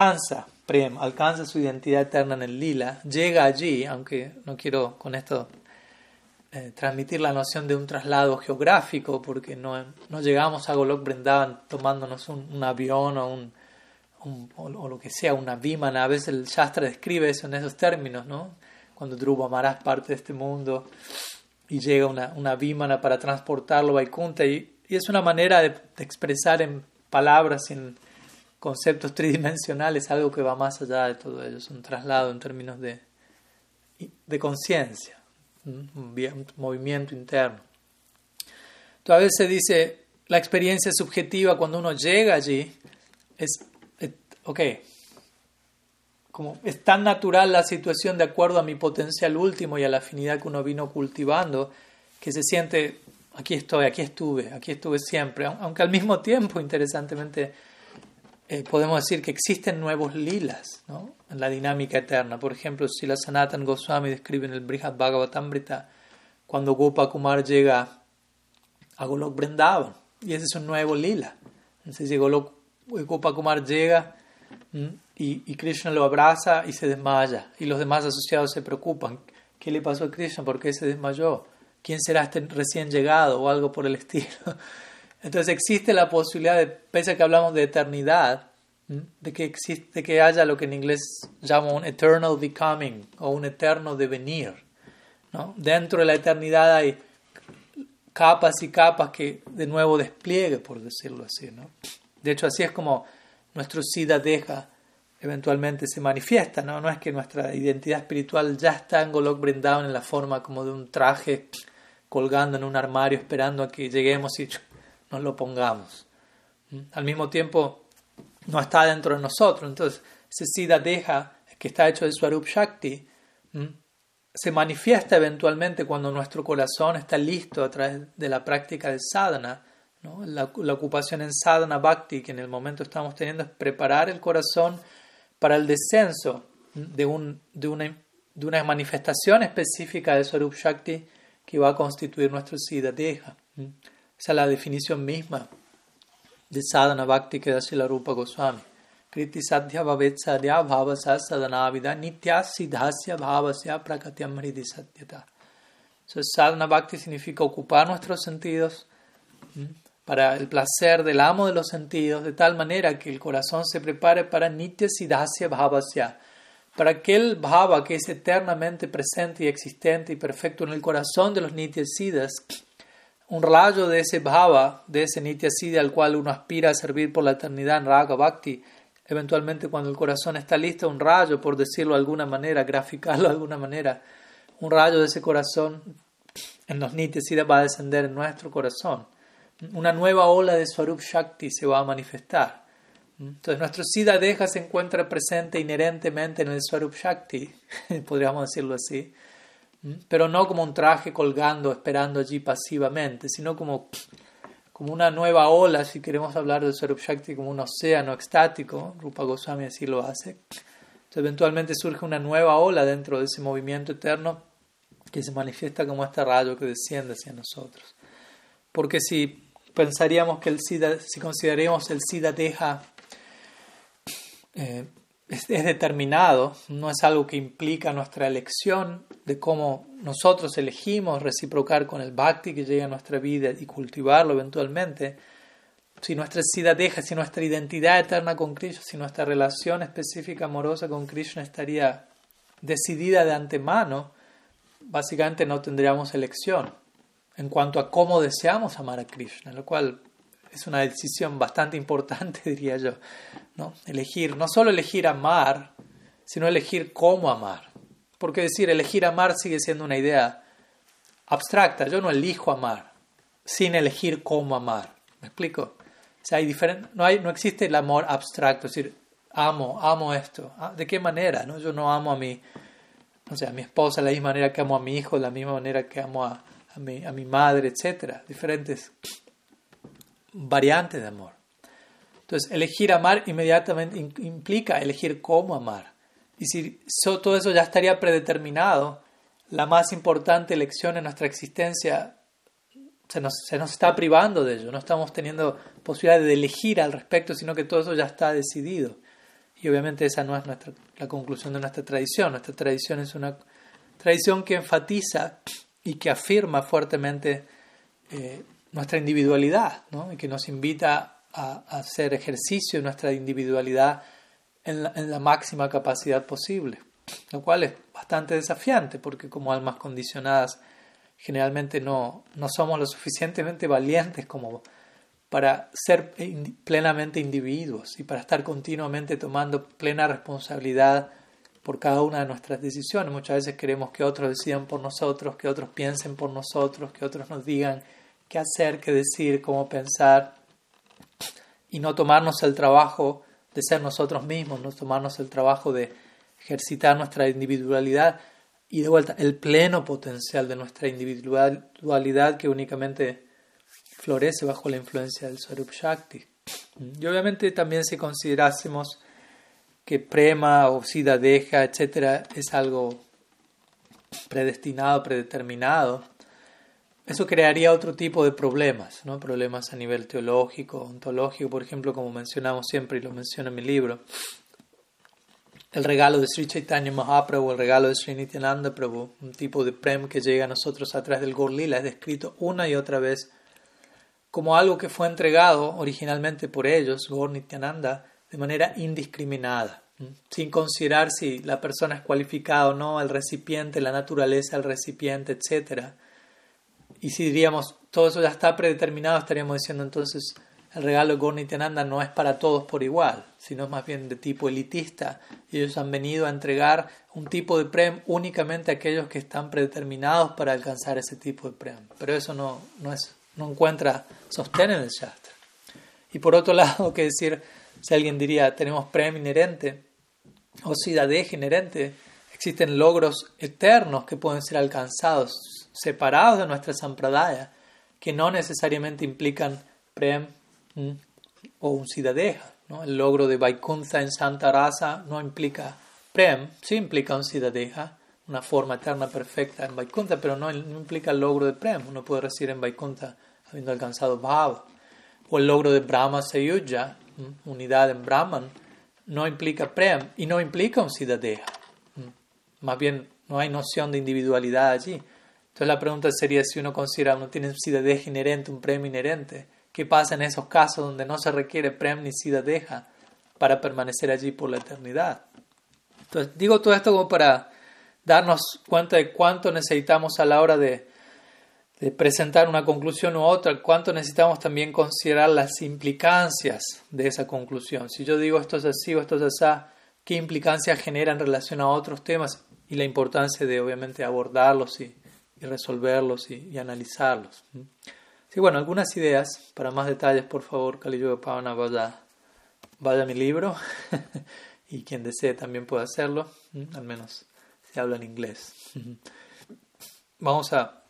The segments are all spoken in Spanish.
alcanza Prem, alcanza su identidad eterna en el lila, llega allí, aunque no quiero con esto eh, transmitir la noción de un traslado geográfico, porque no, llegamos a Golok Brindavan tomándonos un, avión o, un, o, lo que sea, una vimana. A veces el Shastra describe eso en esos términos, ¿no? Cuando Dhruva Maharaj parte de este mundo y llega una, una para transportarlo a Vaikunta, y, y es una manera de, de expresar en palabras, en conceptos tridimensionales, algo que va más allá de todo ello, es un traslado en términos de, de conciencia, un, movimiento interno. Entonces, a veces se dice, la experiencia subjetiva cuando uno llega allí es, ok, como es tan natural la situación de acuerdo a mi potencial último y a la afinidad que uno vino cultivando, que se siente, aquí estoy, aquí estuve, aquí estuve siempre, aunque al mismo tiempo, interesantemente, eh, podemos decir que existen nuevos lilas ¿no? en la dinámica eterna. Por ejemplo, si la Sanatan Goswami describe en el Brihad Bhagavatamrita cuando Gopa Kumar llega a Golok Vrindavan, y ese es un nuevo lila. Entonces Golok, Gopa Kumar llega y, y, Krishna lo abraza y se desmaya, y los demás asociados se preocupan. ¿Qué le pasó a Krishna? ¿Por qué se desmayó? ¿Quién será este recién llegado? o algo por el estilo. Entonces existe la posibilidad, de, pese a que hablamos de eternidad, de que, existe, que haya lo que en inglés llama un eternal becoming o un eterno devenir. ¿no? Dentro de la eternidad hay capas y capas que de nuevo despliegue, por decirlo así. ¿no? De hecho, así es como nuestro SIDA deja eventualmente se manifiesta. ¿no? no es que nuestra identidad espiritual ya está en Golok Brindavan en la forma como de un traje colgando en un armario esperando a que lleguemos y nos lo pongamos. Al mismo tiempo, no está dentro de nosotros. Entonces, ese Siddha Deja, que está hecho de Swarup Shakti, se manifiesta eventualmente cuando nuestro corazón está listo a través de la práctica del sadhana. La, ocupación en sadhana bhakti que en el momento estamos teniendo es preparar el corazón para el descenso de, de, una, de una manifestación específica de Swarup Shakti que va a constituir nuestro Siddha Deja. Esa es la definición misma de sadhana bhakti que da la Rupa Goswami. Kriti sadhya bhavet sadhya bhavasa sadhanavida nitya siddhasya bhavasya prakatyam hridi satyata. Entonces, sadhana bhakti significa ocupar nuestros sentidos para el placer del amo de los sentidos, de tal manera que el corazón se prepare para nitya siddhasya bhavasya, para aquel bhava que es eternamente presente y existente y perfecto en el corazón de los nitya siddhas, un rayo de ese bhava, de ese nitya siddha al cual uno aspira a servir por la eternidad en raga bhakti, eventualmente cuando el corazón está listo, un rayo, por decirlo de alguna manera, graficarlo de alguna manera, un rayo de ese corazón en los nitya siddha va a descender en nuestro corazón. Una nueva ola de Swarup Shakti se va a manifestar. Entonces nuestro Siddha Deja se encuentra presente inherentemente en el Swarup Shakti, podríamos decirlo así pero no como un traje colgando, esperando allí pasivamente, sino como, como una nueva ola, si queremos hablar del Swarup Shakti como un océano extático, Rupa Goswami así lo hace. Entonces, eventualmente surge una nueva ola dentro de ese movimiento eterno que se manifiesta como este rayo que desciende hacia nosotros. Porque si pensaríamos que el SIDA, si consideraríamos el SIDA deja eh, es, determinado, no es algo que implica nuestra elección de cómo nosotros elegimos reciprocar con el bhakti que llega a nuestra vida y cultivarlo eventualmente. Si nuestra deja, si nuestra identidad eterna con Krishna, si nuestra relación específica amorosa con Krishna estaría decidida de antemano, básicamente no tendríamos elección en cuanto a cómo deseamos amar a Krishna, lo cual es una decisión bastante importante, diría yo. ¿no? Elegir, no solo elegir amar, sino elegir cómo amar. Porque decir elegir amar sigue siendo una idea abstracta. Yo no elijo amar sin elegir cómo amar. ¿Me explico? O sea, hay no, hay, no existe el amor abstracto, es decir, amo, amo esto. Ah, ¿De qué manera? No? Yo no amo a mi, no sé, a mi esposa de la misma manera que amo a mi hijo, de la misma manera que amo a, a, mi, a mi madre, etc. Diferentes variantes de amor. Entonces, elegir amar inmediatamente implica elegir cómo amar. Y si todo eso ya estaría predeterminado, la más importante elección en nuestra existencia se nos, está privando de ello. No estamos teniendo posibilidad de elegir al respecto, sino que todo eso ya está decidido. Y obviamente esa no es nuestra, la conclusión de nuestra tradición. Nuestra tradición es una tradición que enfatiza y que afirma fuertemente eh, nuestra individualidad, ¿no? y que nos invita a, hacer ejercicio de nuestra individualidad en la, en la máxima capacidad posible, lo cual es bastante desafiante porque como almas condicionadas generalmente no, no somos lo suficientemente valientes como para ser plenamente individuos y para estar continuamente tomando plena responsabilidad por cada una de nuestras decisiones. Muchas veces queremos que otros decidan por nosotros, que otros piensen por nosotros, que otros nos digan qué hacer, qué decir, cómo pensar, y no tomarnos el trabajo de ser nosotros mismos, no tomarnos el trabajo de ejercitar nuestra individualidad y de vuelta el pleno potencial de nuestra individualidad que únicamente florece bajo la influencia del Swarup Shakti. Y obviamente también si considerásemos que prema o sida deja, etcétera, es algo predestinado, predeterminado, eso crearía otro tipo de problemas, ¿no? problemas a nivel teológico, ontológico, por ejemplo, como mencionamos siempre y lo menciono en mi libro. El regalo de Sri Chaitanya Mahaprabhu, el regalo de Sri Nityananda Prabhu, un tipo de prem que llega a nosotros a través del Gorlila, es descrito una y otra vez como algo que fue entregado originalmente por ellos, Gaur Nityananda, de manera indiscriminada, sin considerar si la persona es cualificada o no, el recipiente, la naturaleza del recipiente, etc. Y si diríamos, todo eso ya está predeterminado, estaríamos diciendo entonces el regalo de Gaur Nityananda no es para todos por igual, sino más bien de tipo elitista. Ellos han venido a entregar un tipo de prem únicamente a aquellos que están predeterminados para alcanzar ese tipo de prem. Pero eso no, no es no encuentra sostén en el Shastra. Y por otro lado, que decir, si alguien diría, tenemos premio inherente o sidadeja inherente, existen logros eternos que pueden ser alcanzados, separados de nuestra sampradaya, que no necesariamente implican prem o un sidadeja. ¿no? El logro de Vaikuntha en Santa Rasa no implica prem, sí implica un sidadeja, una forma eterna perfecta en Vaikuntha, pero no, implica el logro de prem. Uno puede recibir en Vaikuntha habiendo alcanzado Bhav, o el logro de Brahma Sayuja, unidad en Brahman, no implica Prem y no implica un Siddhadeha. Más bien, no hay noción de individualidad allí. Entonces la pregunta sería si uno considera uno tiene un Siddhadeha inherente, un Prem inherente, ¿qué pasa en esos casos donde no se requiere Prem ni Siddhadeha para permanecer allí por la eternidad? Entonces digo todo esto como para darnos cuenta de cuánto necesitamos a la hora de de presentar una conclusión u otra, cuánto necesitamos también considerar las implicancias de esa conclusión. Si yo digo esto es así o esto es así, qué implicancias genera en relación a otros temas y la importancia de obviamente abordarlos y, resolverlos y, analizarlos. Sí, bueno, algunas ideas. Para más detalles, por favor, Kali Pavana, vaya, vaya a mi libro y quien desee también puede hacerlo, al menos si habla en inglés. Vamos a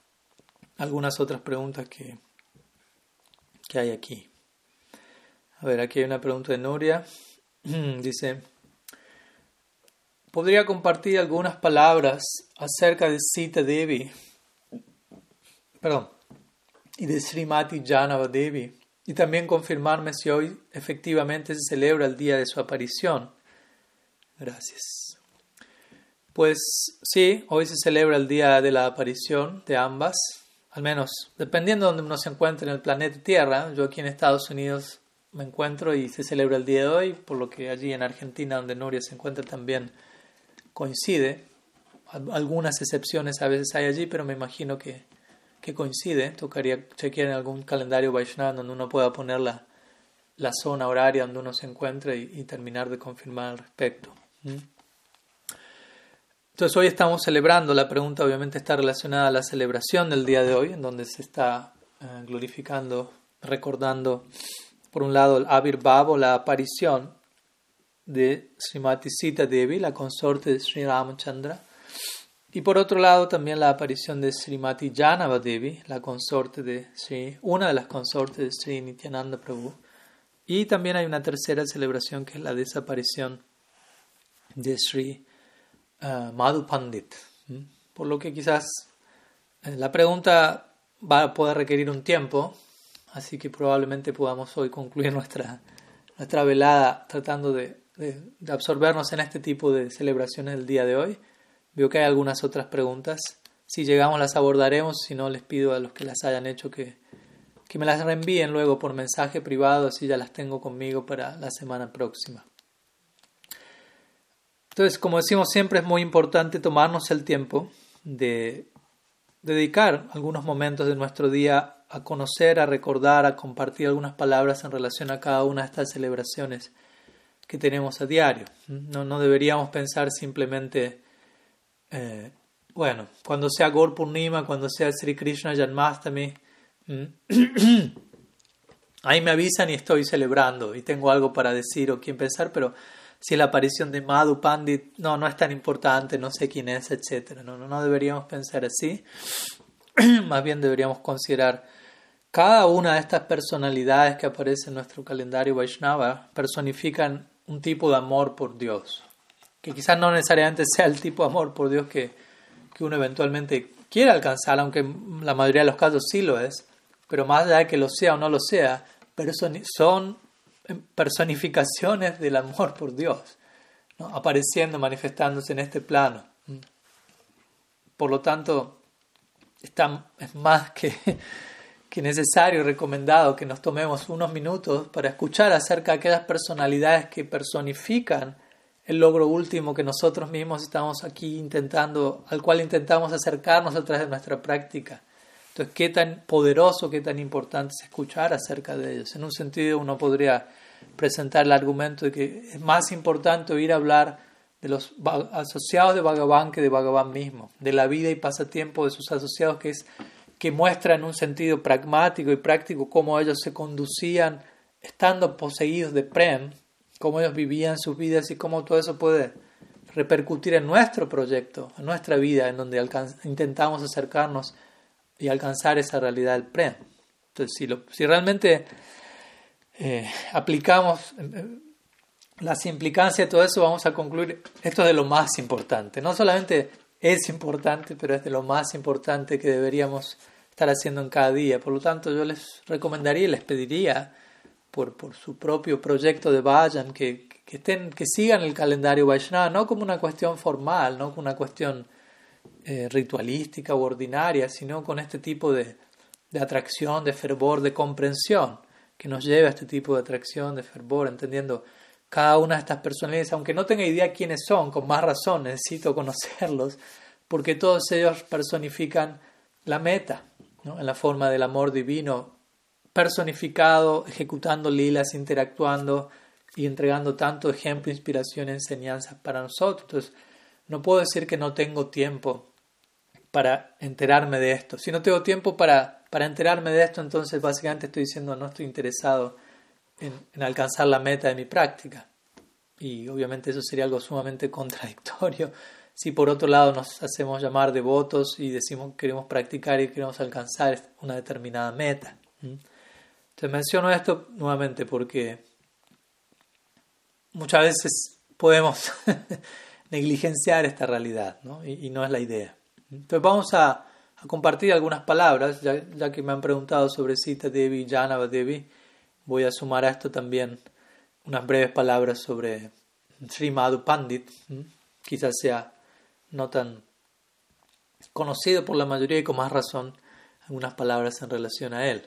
algunas otras preguntas que, que hay aquí. A ver, aquí hay una pregunta de Nuria. Dice, ¿podría compartir algunas palabras acerca de Sita Devi? Perdón, y de Srimati Janava Devi. Y también confirmarme si hoy efectivamente se celebra el día de su aparición. Gracias. Pues sí, hoy se celebra el día de la aparición de ambas al menos dependiendo de donde uno se encuentre en el planeta Tierra, yo aquí en Estados Unidos me encuentro y se celebra el día de hoy, por lo que allí en Argentina, donde Nuria se encuentra, también coincide. Algunas excepciones a veces hay allí, pero me imagino que, que coincide. Tocaría chequear en algún calendario Vaishnava donde uno pueda poner la, la zona horaria donde uno se encuentra y, terminar de confirmar al respecto. ¿Mm? Entonces hoy estamos celebrando, la pregunta obviamente está relacionada a la celebración del día de hoy, en donde se está eh, glorificando, recordando, por un lado, el Abir Babo, la aparición de Srimati Sita Devi, la consorte de Sri Ramachandra, y por otro lado también la aparición de Srimati Janava Devi, la consorte de Sri, una de las consortes de Sri Nityananda Prabhu. Y también hay una tercera celebración que es la desaparición de Sri uh. Por lo que quizás eh, la pregunta va a poder requerir un tiempo, así que probablemente podamos hoy concluir nuestra, nuestra velada tratando de de, absorbernos en este tipo de celebraciones del día de hoy. Veo que hay algunas otras preguntas. Si llegamos las abordaremos, si no les pido a los que las hayan hecho que, que me las reenvíen luego por mensaje privado, así ya las tengo conmigo para la semana próxima. Entonces, como decimos siempre, es muy importante tomarnos el tiempo de dedicar algunos momentos de nuestro día a conocer, a recordar, a compartir algunas palabras en relación a cada una de estas celebraciones que tenemos a diario. No, no deberíamos pensar simplemente, eh, bueno, cuando sea Gaur Purnima, cuando sea Sri Krishna Janmastami, ahí me avisan y estoy celebrando y tengo algo para decir o quién pensar, pero si la aparición de Madhu Pandit, no, no es tan importante, no sé quién es, etc. No, no, deberíamos pensar así. Más bien deberíamos considerar cada una de estas personalidades que aparecen en nuestro calendario Vaishnava personifican un tipo de amor por Dios, que quizás no necesariamente sea el tipo de amor por Dios que, que uno eventualmente quiere alcanzar, aunque la mayoría de los casos sí lo es, pero más allá de que lo sea o no lo sea, pero son, son personificaciones del amor por Dios, apareciendo, manifestándose en este plano. Por lo tanto, está, es más que, que necesario, recomendado que nos tomemos unos minutos para escuchar acerca de aquellas personalidades que personifican el logro último que nosotros mismos estamos aquí intentando, al cual intentamos acercarnos a través de nuestra práctica. Entonces, qué tan poderoso, qué tan importante es escuchar acerca de ellos. En un sentido, uno podría presentar el argumento de que es más importante oír hablar de los asociados de Bhagavan que de Bhagavan mismo, de la vida y pasatiempo de sus asociados, que es que muestra en un sentido pragmático y práctico cómo ellos se conducían estando poseídos de Prem, cómo ellos vivían sus vidas y cómo todo eso puede repercutir en nuestro proyecto, en nuestra vida, en donde intentamos acercarnos y alcanzar esa realidad del Prem. Entonces, si, realmente eh, aplicamos eh, las implicancias de todo eso, vamos a concluir, esto es de lo más importante. No solamente es importante, pero es de lo más importante que deberíamos estar haciendo en cada día. Por lo tanto, yo les recomendaría y les pediría, por, por su propio proyecto de Vayan, que, que, estén, que sigan el calendario Vaishnava, no como una cuestión formal, no como una cuestión eh, ritualística u ordinaria, sino con este tipo de, de atracción, de fervor, de comprensión que nos lleve a este tipo de atracción, de fervor, entendiendo cada una de estas personalidades, aunque no tenga idea quiénes son, con más razón necesito conocerlos, porque todos ellos personifican la meta, ¿no? en la forma del amor divino, personificado, ejecutando lilas, interactuando y entregando tanto ejemplo, inspiración, enseñanzas para nosotros. No puedo decir que no tengo tiempo para enterarme de esto. Si no tengo tiempo para para enterarme de esto, entonces básicamente estoy diciendo no estoy interesado en, alcanzar la meta de mi práctica. Y obviamente eso sería algo sumamente contradictorio si por otro lado nos hacemos llamar devotos y decimos que queremos practicar y queremos alcanzar una determinada meta. Entonces menciono esto nuevamente porque muchas veces podemos negligenciar esta realidad ¿no? Y, no es la idea. Entonces vamos a compartir algunas palabras, ya, ya que me han preguntado sobre Sita Devi y Janava Devi. Voy a sumar a esto también unas breves palabras sobre Sri Madhu Pandit. Quizás sea no tan conocido por la mayoría y con más razón algunas palabras en relación a él.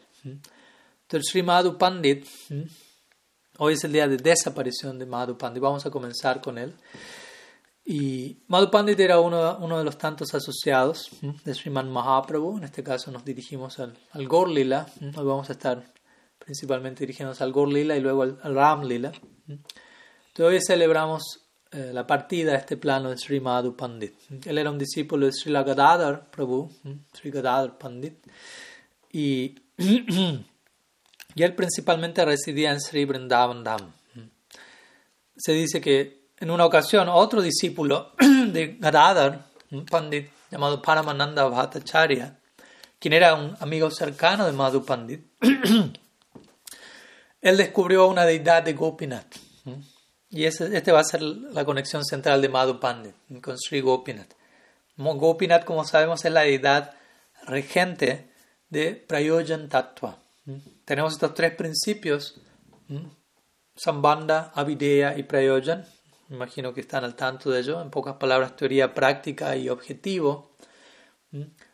Entonces, Sri Madhu Pandit, hoy es el día de desaparición de Madhu Pandit. Vamos a comenzar con él. Y Madhu Pandit era uno, de los tantos asociados de Sriman Mahaprabhu. En este caso nos dirigimos al, al Gaur Lila. Hoy vamos a estar principalmente dirigiéndonos al Gaur Lila y luego al, Ram Lila. Entonces hoy celebramos eh, la partida de este plano de Sri Madhu Pandit. Él era un discípulo de Sri Gadadhar Prabhu, Sri Gadadhar Pandit. Y, y él principalmente residía en Sri Vrindavan Dham. Se dice que en una ocasión, otro discípulo de Gadadhar, un pandit llamado Paramananda Bhattacharya, quien era un amigo cercano de Madhu Pandit, él descubrió una deidad de Gopinath. Y ese, este va a ser la conexión central de Madhu Pandit con Sri Gopinath. Gopinath, como sabemos, es la deidad regente de Prayojan Tattva. Tenemos estos tres principios Sambanda, Avideya y Prayojan. Imagino que están al tanto de ello. En pocas palabras, teoría práctica y objetivo.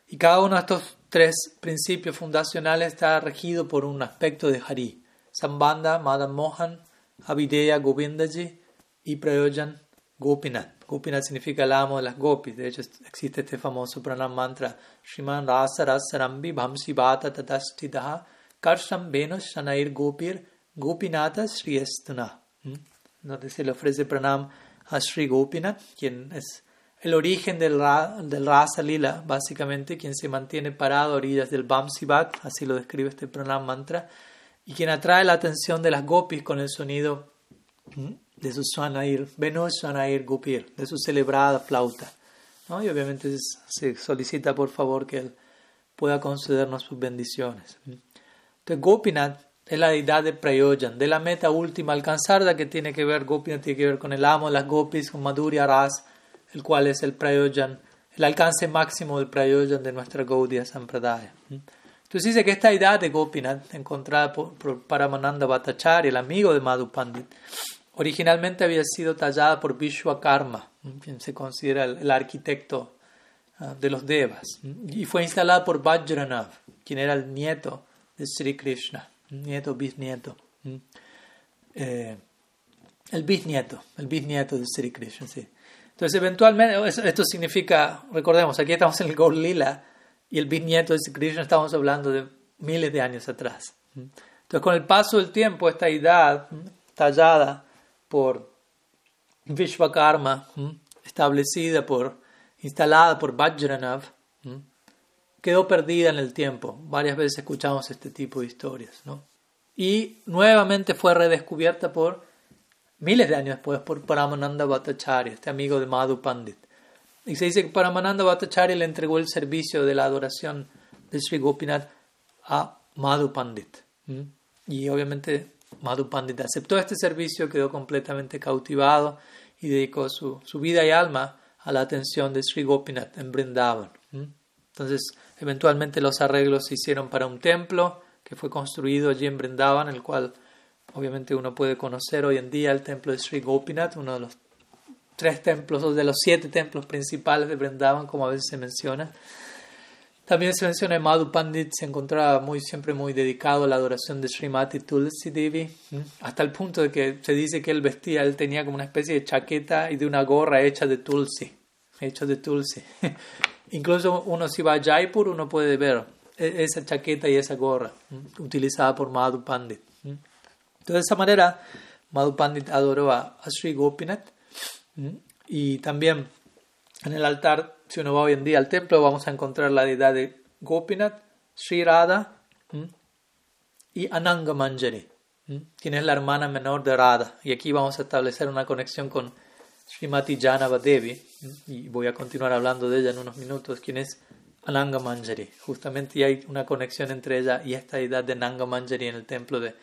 Y cada uno de estos tres principios fundacionales está regido por un aspecto de Hari. Sambanda, Madan Mohan, Avideya, Govindaji y Prayojan, Gopinath. Gopinath significa el amo de las gopis. De hecho, existe este famoso pranam mantra. Shriman Rasa Rasarambi Bhamsi Bhata Tatastitaha Karsham Venus Shanair Gopir Gopinata Estuna. ¿Mm? Donde se le ofrece pranam a Sri Gopinath, quien es el origen del, del Rasa Lila, básicamente, quien se mantiene parado a orillas del Bhamsi Bhat, así lo describe este pranam mantra, y quien atrae la atención de las gopis con el sonido ¿Mm? de su Swanair, Venus Swanair Gopir, de su celebrada flauta. ¿no? Y obviamente se solicita por favor que él pueda concedernos sus bendiciones. Entonces Gopinath es la deidad de Prayojan, de la meta última alcanzada que tiene que ver, Gopinath tiene que ver con el amo las gopis, con Madhurya Ras, el cual es el Prayojan, el alcance máximo del Prayojan de nuestra Gaudiya Sampradaya. Entonces dice que esta deidad de Gopinath, encontrada por, por Paramananda Bhattacharya, el amigo de Madhu Pandit, Originalmente había sido tallada por Vishwakarma, quien se considera el, arquitecto ah, de los devas, y fue instalada por Vajranav, quien era el nieto de Sri Krishna, nieto bisnieto. Eh, el bisnieto, el bisnieto de Sri Krishna, sí. Entonces, eventualmente, esto significa, recordemos, aquí estamos en el Gaur y el bisnieto de Sri Krishna estamos hablando de miles de años atrás. Entonces, con el paso del tiempo, esta edad tallada por Vishwakarma, establecida por, instalada por Vajranav, quedó perdida en el tiempo. Varias veces escuchamos este tipo de historias, ¿no? Y nuevamente fue redescubierta por miles de años después por Paramananda Bhattacharya, este amigo de Madhu Pandit. Y se dice que Paramananda Bhattacharya le entregó el servicio de la adoración de Sri Gopinath a Madhu Pandit. Y obviamente Madhu Pandit aceptó este servicio, quedó completamente cautivado y dedicó su, su vida y alma a la atención de Sri Gopinath en Brindavan. Entonces, eventualmente los arreglos se hicieron para un templo que fue construido allí en Brindavan, el cual obviamente uno puede conocer hoy en día, el templo de Sri Gopinath, uno de los tres templos o de los siete templos principales de Brindavan, como a veces se menciona. También se menciona que Madhu Pandit se encontraba muy, siempre muy dedicado a la adoración de Srimati Tulsi Devi, hasta el punto de que se dice que él vestía, él tenía como una especie de chaqueta y de una gorra hecha de Tulsi, hecha de Tulsi. Incluso uno si va a Jaipur, uno puede ver e, esa chaqueta y esa gorra utilizada por Madhu Pandit. Entonces, de esa manera, Madhu Pandit adoró a, Sri Gopinath y también en el altar si uno va hoy en día al templo, vamos a encontrar la deidad de Gopinath, Sri Radha y Ananga Manjari, quien es la hermana menor de Radha. Y aquí vamos a establecer una conexión con Srimati Janava Devi, y voy a continuar hablando de ella en unos minutos, quien es Ananga Manjari. Justamente hay una conexión entre ella y esta deidad de Ananga Manjari en el templo de,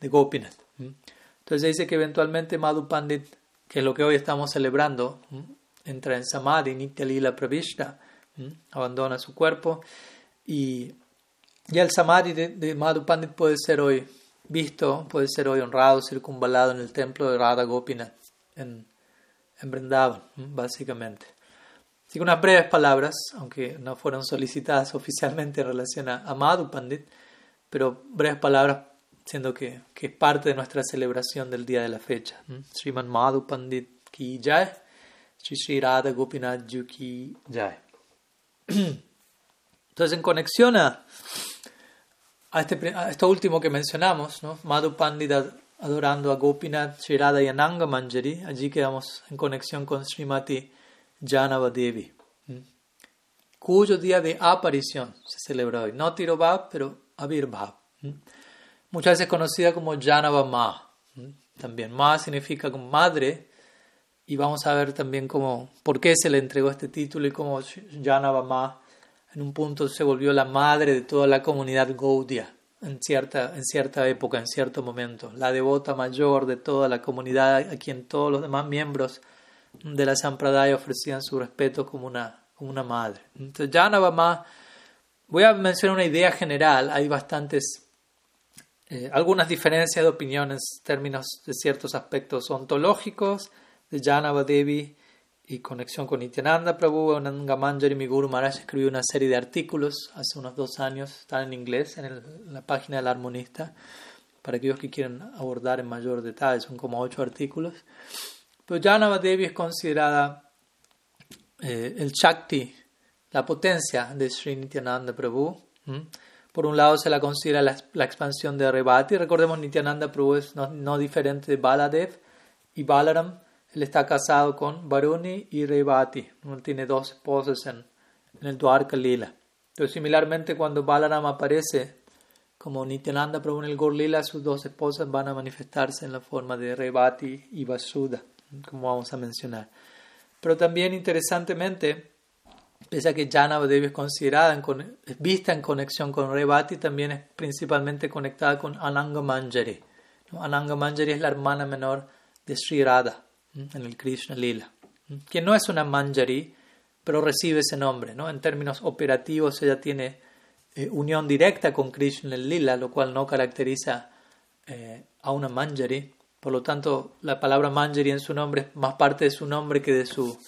de Gopinath. Entonces dice que eventualmente Madhu Pandit, que es lo que hoy estamos celebrando, entra en samadhi, nitya lila pravishta, abandona su cuerpo y ya el samadhi de, de Madhu Pandit puede ser hoy visto, puede ser hoy honrado, circunvalado en el templo de Radha Gopinath en, en Vrindavan, básicamente. Así que unas breves palabras, aunque no fueron solicitadas oficialmente en relación a, Madhu Pandit, pero breves palabras siendo que, que, es parte de nuestra celebración del día de la fecha. Sriman Madhu Pandit ki jai. Sri Sri Radha Gopinath Ki Jai. Entonces, en conexión a, este, a, esto último que mencionamos, ¿no? Madhu Pandita adorando a Gopinath, Sri Radha y Ananga Manjari, allí quedamos en conexión con Srimati Janava Devi, cuyo día de aparición se celebra hoy. No Tirobhav, pero Avirbhav. Muchas veces conocida como Janava Ma. También Ma significa madre. Y vamos a ver también cómo, por qué se le entregó este título y cómo Janavama en un punto se volvió la madre de toda la comunidad Gaudiya en cierta, en cierta época, en cierto momento, la devota mayor de toda la comunidad a quien todos los demás miembros de la Sampradaya ofrecían su respeto como una, como una madre. Entonces, Janavama, voy a mencionar una idea general, hay bastantes eh, algunas diferencias de opiniones en términos de ciertos aspectos ontológicos de Janava Devi y conexión con Nityananda Prabhu. Ananga Manjari, mi Guru Maharaj, escribió una serie de artículos hace unos dos años, están en inglés, en, la página del armonista, para aquellos que quieran abordar en mayor detalle, son como ocho artículos. Pero Janava Devi es considerada eh, el Shakti, la potencia de Sri Nityananda Prabhu. Por un lado se la considera la, expansión de Rebati. Recordemos, Nityananda Prabhu es no, diferente de Baladev y Balaram. Él está casado con Varuni y Rebati. Él tiene dos esposas en, el Dwarka Lila. Entonces, similarmente, cuando Balaram aparece como Nityananda Prabhu el Gorlila, sus dos esposas van a manifestarse en la forma de Rebati y Vasuda, como vamos a mencionar. Pero también, interesantemente, Pese a que Jana Devi es considerada, en, vista en conexión con Revati, también es principalmente conectada con Ananga Manjari. Ananga Manjari es la hermana menor de Sri Radha en el Krishna Lila, que no es una Manjari, pero recibe ese nombre. ¿no? En términos operativos, ella tiene eh, unión directa con Krishna Lila, lo cual no caracteriza eh, a una Manjari. Por lo tanto, la palabra Manjari en su nombre es más parte de su nombre que de su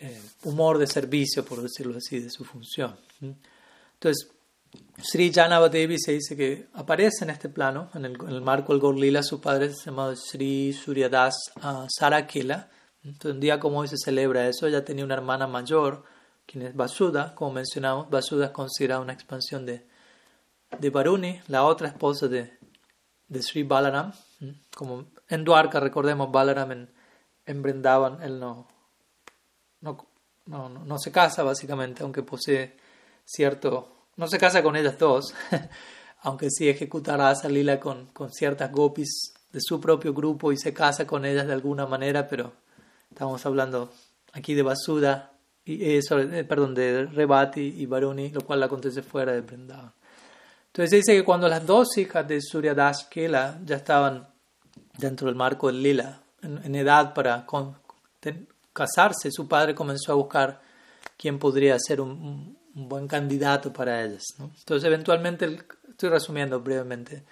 eh, humor de servicio, por decirlo así, de su función. Entonces, Sri Janava Devi se dice que aparece en este plano, en el, marco del Gorlila, su padre se llama Sri Suryadas uh, Sarakela. Entonces, un día como hoy se celebra eso, ella tenía una hermana mayor, quien es Vasuda, como mencionamos, Vasuda es considerada una expansión de, de Varuni, la otra esposa de, de Sri Balaram. Como en Dwarka, recordemos, Balaram en, en Brindavan, él no, no, no, no, se casa básicamente, aunque posee cierto, no se casa con ellas dos, aunque sí ejecutará a lila con, con ciertas gopis de su propio grupo y se casa con ellas de alguna manera, pero estamos hablando aquí de Basuda, y, eh, eh, perdón, de Rebati y Varuni, lo cual acontece fuera de Vrindavan. Entonces dice que cuando las dos hijas de Suryadas Kela ya estaban dentro del marco del lila, en, edad para casarse, su padre comenzó a buscar quién podría ser un, buen candidato para ellas. Entonces, eventualmente, estoy resumiendo brevemente,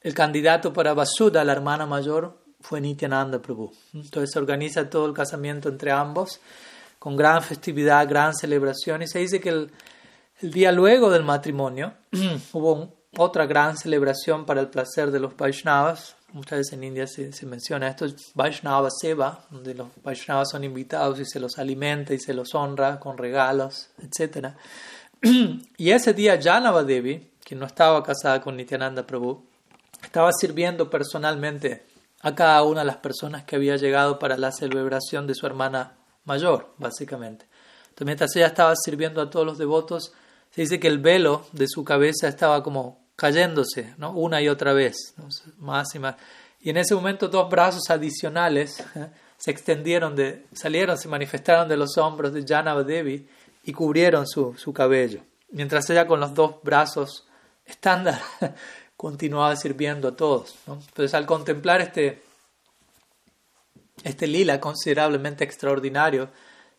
el candidato para Vasuda, la hermana mayor, fue Nityananda Prabhu. Entonces se organiza todo el casamiento entre ambos con gran festividad, gran celebración y se dice que el, día luego del matrimonio hubo otra gran celebración para el placer de los Vaishnavas, Muchas veces en India se, menciona esto, es Vaishnava Seva, donde los Vaishnavas son invitados y se los alimenta y se los honra con regalos, etc. Y ese día Janava Devi, que no estaba casada con Nityananda Prabhu, estaba sirviendo personalmente a cada una de las personas que había llegado para la celebración de su hermana mayor, básicamente. Entonces, mientras ella estaba sirviendo a todos los devotos, se dice que el velo de su cabeza estaba como cayéndose, ¿no? Una y otra vez, más y más. Y en ese momento dos brazos adicionales ¿eh? se extendieron, de, salieron, se manifestaron de los hombros de Janava Devi y cubrieron su, su cabello. Mientras ella con los dos brazos estándar continuaba sirviendo a todos. Entonces al contemplar este, este lila considerablemente extraordinario,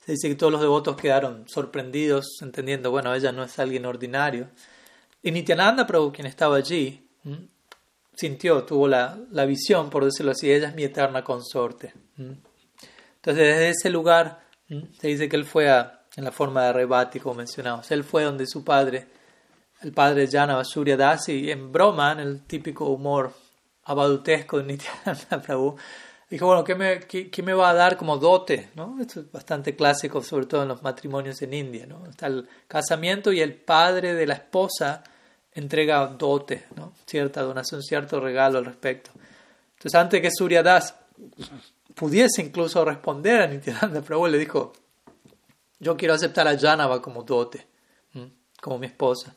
se dice que todos los devotos quedaron sorprendidos, entendiendo, bueno, ella no es alguien ordinario. Y Nityananda Prabhu, quien estaba allí, sintió, tuvo la, la, visión, por decirlo así, ella es mi eterna consorte. Entonces, desde ese lugar se dice que él fue a, en la forma de rebati, como mencionamos. Él fue donde su padre, el padre Jana Surya Dasi, en broma, en el típico humor abadutesco de Nityananda Prabhu, dijo, bueno, ¿qué me, qué, me, va a dar como dote? ¿no? Esto es bastante clásico, sobre todo en los matrimonios en India. ¿no? Está el casamiento y el padre de la esposa entrega dote, ¿no? cierta donación, cierto regalo al respecto. Entonces, antes que Surya Das pudiese incluso responder a Nityananda Prabhu, le dijo, yo quiero aceptar a Janava como dote, como mi esposa.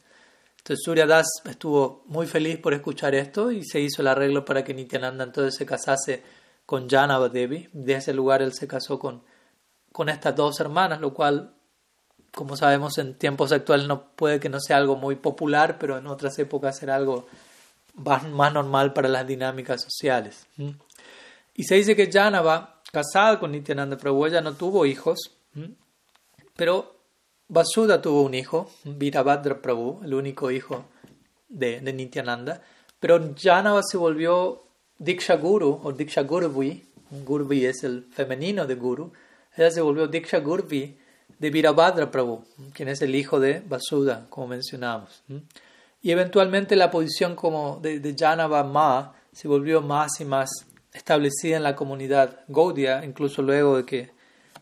Entonces Surya Das estuvo muy feliz por escuchar esto y se hizo el arreglo para que Nityananda entonces se casase con Janava Devi. De ese lugar él se casó con, con estas dos hermanas, lo cual como sabemos en tiempos actuales no puede que no sea algo muy popular, pero en otras épocas era algo más, normal para las dinámicas sociales. Y se dice que Janava, casada con Nityananda Prabhu, ella no tuvo hijos, pero Vasuda tuvo un hijo, Virabhadra Prabhu, el único hijo de, de Nityananda. Pero Janava se volvió Diksha Guru o Diksha Gurvi, Gurvi es el femenino de Guru, ella se volvió Diksha Gurvi de Virabhadra Prabhu, quien es el hijo de Vasudha, como mencionamos. Y eventualmente la posición como de, de Janava Ma se volvió más y más establecida en la comunidad Gaudiya, incluso luego de que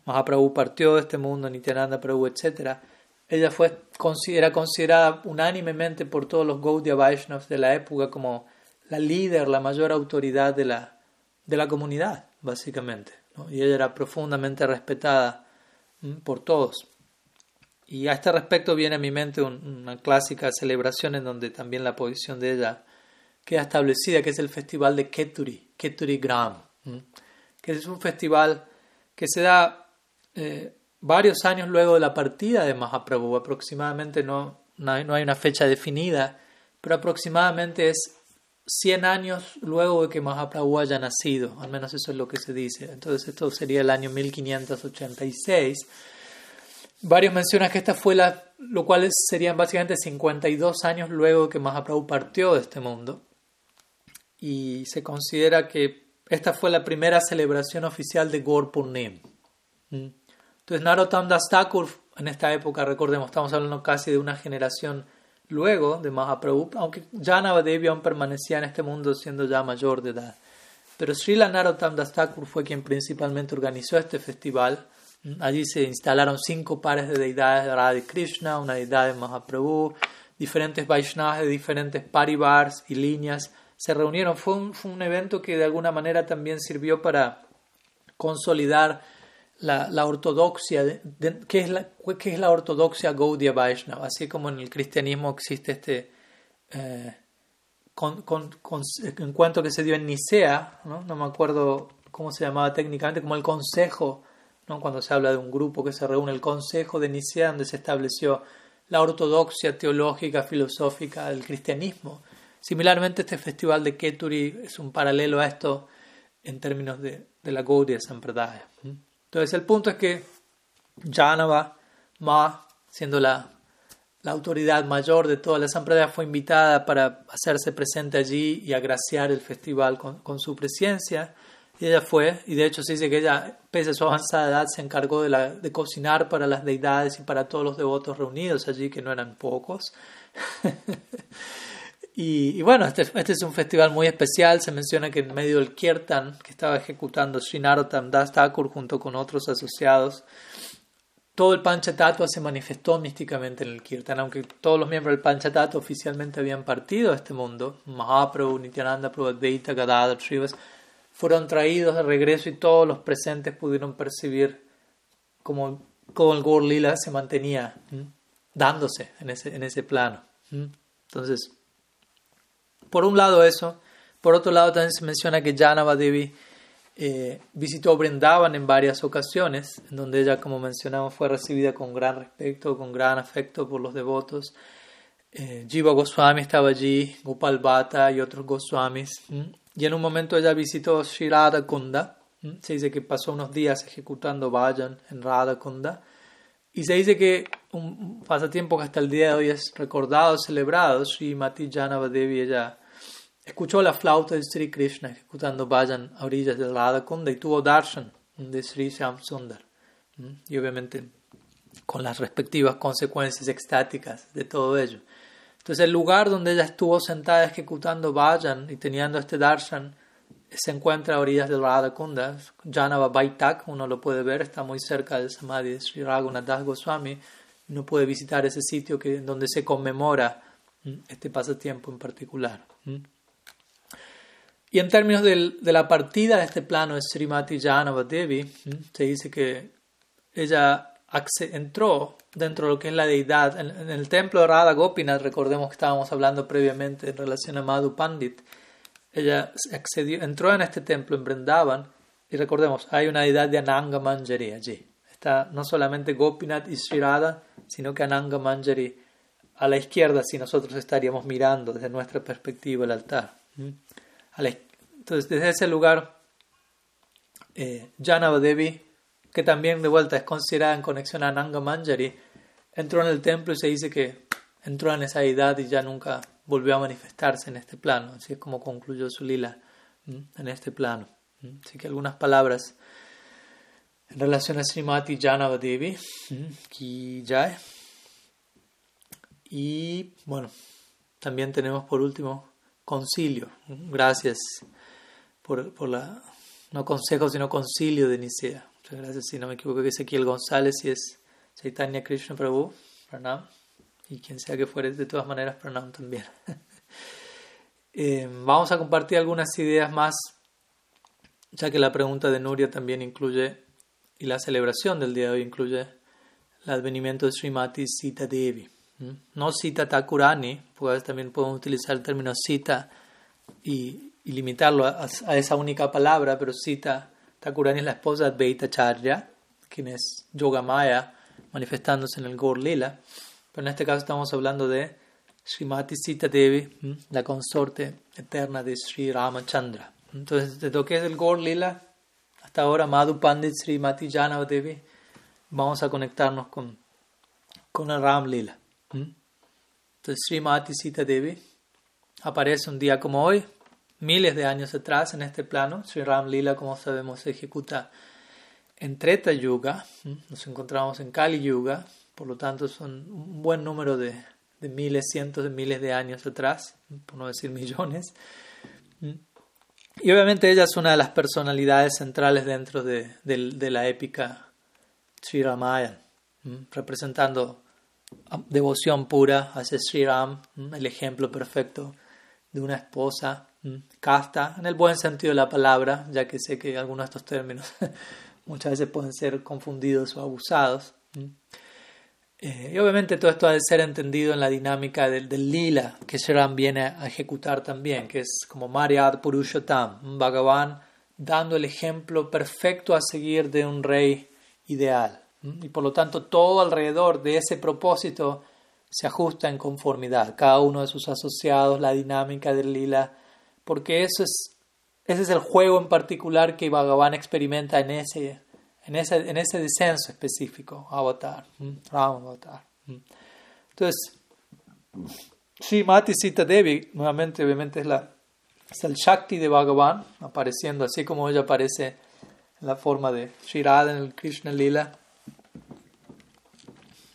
Mahaprabhu partió de este mundo, Nityananda Prabhu, etc. Ella fue, era considerada unánimemente por todos los Gaudiya Vaishnavas de la época como la líder, la mayor autoridad de la, de la comunidad, básicamente. Y ella era profundamente respetada por todos. Y a este respecto viene a mi mente una clásica celebración en donde también la posición de ella queda establecida, que es el festival de Keturi, Keturi Gram, que es un festival que se da eh, varios años luego de la partida de Mahaprabhu, aproximadamente no, no hay una fecha definida, pero aproximadamente es 100 años luego de que Mahaprabhu haya nacido, al menos eso es lo que se dice. Entonces esto sería el año 1586. Varios mencionan que esta fue la, lo cual serían básicamente 52 años luego de que Mahaprabhu partió de este mundo. Y se considera que esta fue la primera celebración oficial de Gaur Purnim. ¿Mm? Entonces Narottam Das en esta época, recordemos, estamos hablando casi de una generación luego de Mahaprabhu, aunque Janava Devi aún permanecía en este mundo siendo ya mayor de edad. Pero Srila Narottam Das Thakur fue quien principalmente organizó este festival. Allí se instalaron cinco pares de deidades de Radha Krishna, una deidad de Mahaprabhu, diferentes Vaishnavas de diferentes paribars y líneas se reunieron. Fue fue un evento que de alguna manera también sirvió para consolidar la, la ortodoxia, de, ¿qué, es la, ¿qué es la ortodoxia Gaudiya Vaishnava? Así como en el cristianismo existe este eh, con, encuentro que se dio en Nicea, ¿no? no me acuerdo cómo se llamaba técnicamente, como el consejo, ¿no? cuando se habla de un grupo que se reúne, el consejo de Nicea, donde se estableció la ortodoxia teológica, filosófica del cristianismo. Similarmente, este festival de Keturi es un paralelo a esto en términos de, de la Gaudiya Sampradaya. Entonces el punto es que Janava Ma, siendo la, la autoridad mayor de toda la Sampradaya, fue invitada para hacerse presente allí y agraciar el festival con, con, su presencia. Y ella fue, y de hecho se dice que ella, pese a su avanzada edad, se encargó de, la, de cocinar para las deidades y para todos los devotos reunidos allí, que no eran pocos. Y, bueno, este, este, es un festival muy especial. Se menciona que en medio del Kirtan que estaba ejecutando Srinarotam Das Thakur junto con otros asociados, todo el Panchatattva se manifestó místicamente en el Kirtan, aunque todos los miembros del Panchatattva oficialmente habían partido a este mundo. Mahaprabhu, Nityananda Prabhu, Advaita, Gadadhar, fueron traídos de regreso y todos los presentes pudieron percibir cómo, cómo el Gaur Lila se mantenía dándose en ese, en ese plano. Entonces, por un lado eso, por otro lado también se menciona que Janava Devi eh, visitó Brindavan en varias ocasiones, en donde ella, como mencionamos, fue recibida con gran respeto, con gran afecto por los devotos. Eh, Jiva Goswami estaba allí, Gopal Bhatta y otros Goswamis. Y en un momento ella visitó Sri Radha Kunda. Se dice que pasó unos días ejecutando Vajan en Radha Kunda. Y se dice que un pasatiempo que hasta el día de hoy es recordado, celebrado, Sri Mati Janavadevi, ella escuchó la flauta de Sri Krishna ejecutando vayan a orillas del Radha Kunda y tuvo darshan de Sri Shyam Sundar. Y obviamente con las respectivas consecuencias extáticas de todo ello. Entonces el lugar donde ella estuvo sentada ejecutando vayan y teniendo este darshan se encuentra a orillas del Radha Kunda. Janava Baitak, uno lo puede ver, está muy cerca del Samadhi de Sri Raghunath Goswami. Uno puede visitar ese sitio que, donde se conmemora este pasatiempo en particular. Y en términos del, de la partida de este plano de Srimati Janava Devi, se dice que ella entró dentro de lo que es la deidad. En, el templo de Radha Gopinath, recordemos que estábamos hablando previamente en relación a Madhu Pandit, ella accedió, entró en este templo en Brindavan y recordemos, hay una deidad de Ananga Manjari allí. Está no solamente Gopinath y Sri Radha, sino que Ananga Manjari a la izquierda si nosotros estaríamos mirando desde nuestra perspectiva el altar. Entonces, desde ese lugar, eh, Janava Devi, que también de vuelta es considerada en conexión a Ananga Manjari, entró en el templo y se dice que entró en esa deidad y ya nunca volvió a manifestarse en este plano. Así es como concluyó su lila en este plano. Así que algunas palabras en relación a Srimati Janavadevi, Ki Jai. Y bueno, también tenemos por último concilio. Gracias por, por la, no consejo, sino concilio de Nicea. Muchas gracias, si no me equivoco, que es Ezequiel González y es Chaitanya Krishna Prabhu, Pranam. Y quien sea que fuere, de todas maneras, Pranam también. Eh, vamos a compartir algunas ideas más, ya que la pregunta de Nuria también incluye, y la celebración del día de hoy incluye el advenimiento de Srimati Sita Devi. No Sita Takurani, porque también podemos utilizar el término Sita y, limitarlo a, esa única palabra, pero Sita Takurani es la esposa de Advaita Charya, quien es Yogamaya, manifestándose en el Gaur Lila. Pero en este caso estamos hablando de Srimati Sita Devi, la consorte eterna de Sri Ramachandra. Entonces, de lo que es el Gaur Lila, hasta ahora Madhu Pandit Srimati Janava Devi, vamos a conectarnos con, con el Ram Lila. Entonces, Srimati Sita Devi aparece un día como hoy, miles de años atrás en este plano. Sri Ram Lila, como sabemos, se ejecuta en Treta Yuga. Nos encontramos en Kali Yuga, por lo tanto, son un buen número de de miles, cientos de miles de años atrás, por no decir millones. Y obviamente ella es una de las personalidades centrales dentro de, la épica Sri Ramayana, representando devoción pura hacia Sri Ram, el ejemplo perfecto de una esposa casta, en el buen sentido de la palabra, ya que sé que algunos de estos términos muchas veces pueden ser confundidos o abusados. Eh, y obviamente todo esto ha de ser entendido en la dinámica del, lila que Sharam viene a ejecutar también, que es como Mariad Purushottam, Bhagavan dando el ejemplo perfecto a seguir de un rey ideal. Y por lo tanto todo alrededor de ese propósito se ajusta en conformidad, cada uno de sus asociados, la dinámica del lila, porque eso es, ese es el juego en particular que Bhagavan experimenta en ese en ese, en ese descenso específico, avatar, Ram avatar. Entonces, Mati Sita Devi, nuevamente, obviamente, es, la, es el Shakti de Bhagavan, apareciendo así como ella aparece en la forma de Shirada en el Krishna Lila,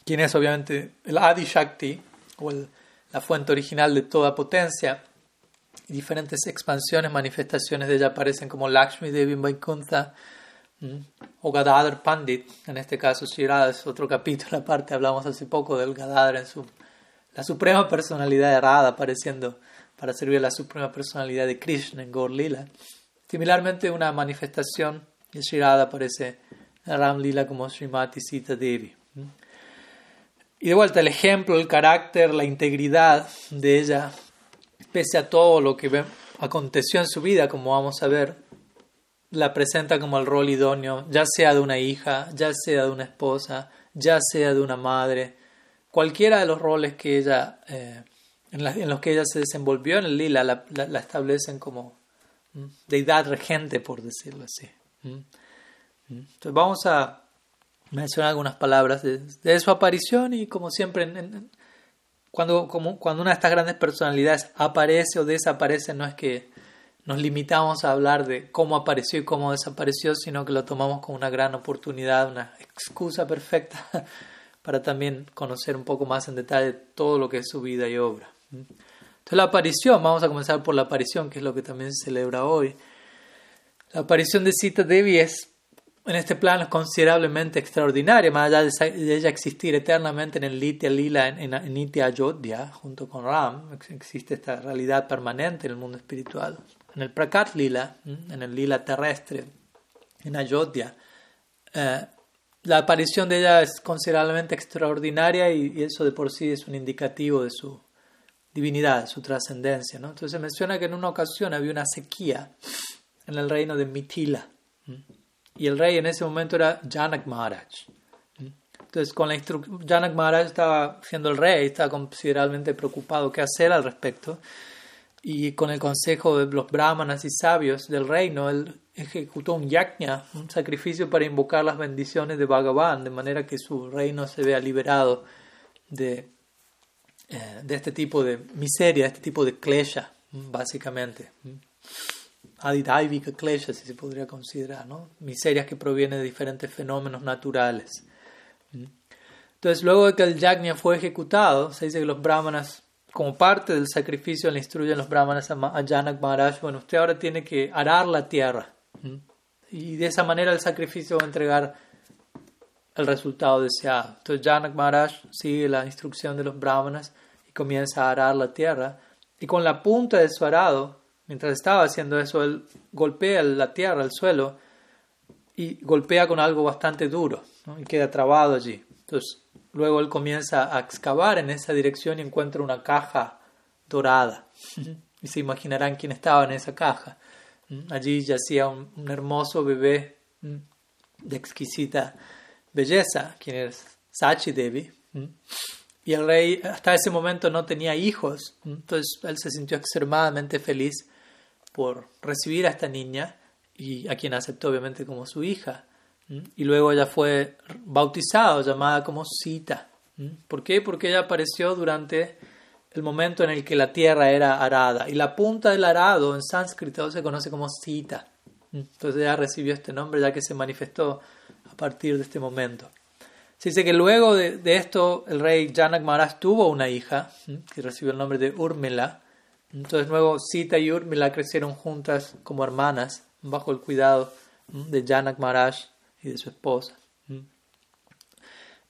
quien es obviamente el Adi Shakti, o la fuente original de toda potencia. Diferentes expansiones, manifestaciones de ella aparecen como Lakshmi Devi en Vaikuntha, o Gadadhar Pandit, en este caso Shirada es otro capítulo aparte, hablamos hace poco del Gadadhar en la suprema personalidad de Radha apareciendo para servir a la suprema personalidad de Krishna en Gaur Lila. Similarmente una manifestación de Shirada aparece en Ram Lila como Srimati Sita Devi. Y de vuelta el ejemplo, el carácter, la integridad de ella, pese a todo lo que aconteció en su vida, como vamos a ver, la presenta como el rol idóneo, ya sea de una hija, ya sea de una esposa, ya sea de una madre, cualquiera de los roles que ella, eh, en, los que ella se desenvolvió en el lila, la, establecen como deidad regente, por decirlo así. Entonces vamos a mencionar algunas palabras de, su aparición y como siempre, cuando, cuando una de estas grandes personalidades aparece o desaparece, no es que nos limitamos a hablar de cómo apareció y cómo desapareció, sino que lo tomamos como una gran oportunidad, una excusa perfecta para también conocer un poco más en detalle todo lo que es su vida y obra. Entonces la aparición, vamos a comenzar por la aparición, que es lo que también se celebra hoy. La aparición de Sita Devi es, en este plano, considerablemente extraordinaria, más allá de ella existir eternamente en el Litya Lila, en Nitya Ayodhya, junto con Ram, existe esta realidad permanente en el mundo espiritual en el Prakat Lila, en el Lila terrestre, en Ayodhya, eh, la aparición de ella es considerablemente extraordinaria y, eso de por sí es un indicativo de su divinidad, su trascendencia. ¿no? Entonces se menciona que en una ocasión había una sequía en el reino de Mithila y el rey en ese momento era Janak Maharaj. Entonces, con la Janak Maharaj estaba siendo el rey, estaba considerablemente preocupado qué hacer al respecto y con el consejo de los brahmanas y sabios del reino, él ejecutó un yajna, un sacrificio para invocar las bendiciones de Bhagavan, de manera que su reino se vea liberado de eh, de este tipo de miseria, este tipo de klesha, básicamente. Adidaivika klesha, si se podría considerar, ¿no? miserias que provienen de diferentes fenómenos naturales. Entonces, luego de que el yajna fue ejecutado, se dice que los brahmanas, como parte del sacrificio, le instruyen los brahmanas a Janak Maharaj, bueno, usted ahora tiene que arar la tierra. Y de esa manera el sacrificio va a entregar el resultado deseado. Entonces Janak Maharaj sigue la instrucción de los brahmanas y comienza a arar la tierra. Y con la punta de su arado, mientras estaba haciendo eso, él golpea la tierra, el suelo, y golpea con algo bastante duro y queda trabado allí. Entonces luego él comienza a excavar en esa dirección y encuentra una caja dorada. y se imaginarán quién estaba en esa caja. Allí yacía un, un hermoso bebé de exquisita belleza, quien es Sachi Devi. Y el rey hasta ese momento no tenía hijos, entonces él se sintió extremadamente feliz por recibir a esta niña y a quien aceptó obviamente como su hija. Y luego ella fue bautizada, llamada como Sita. ¿Por qué? Porque ella apareció durante el momento en el que la tierra era arada. Y la punta del arado en sánscrito se conoce como Sita. Entonces ella recibió este nombre ya que se manifestó a partir de este momento. Se dice que luego de, esto el rey Janak Maharaj tuvo una hija que recibió el nombre de Urmila. Entonces luego Sita y Urmila crecieron juntas como hermanas bajo el cuidado de Janak Maharaj y de su esposa.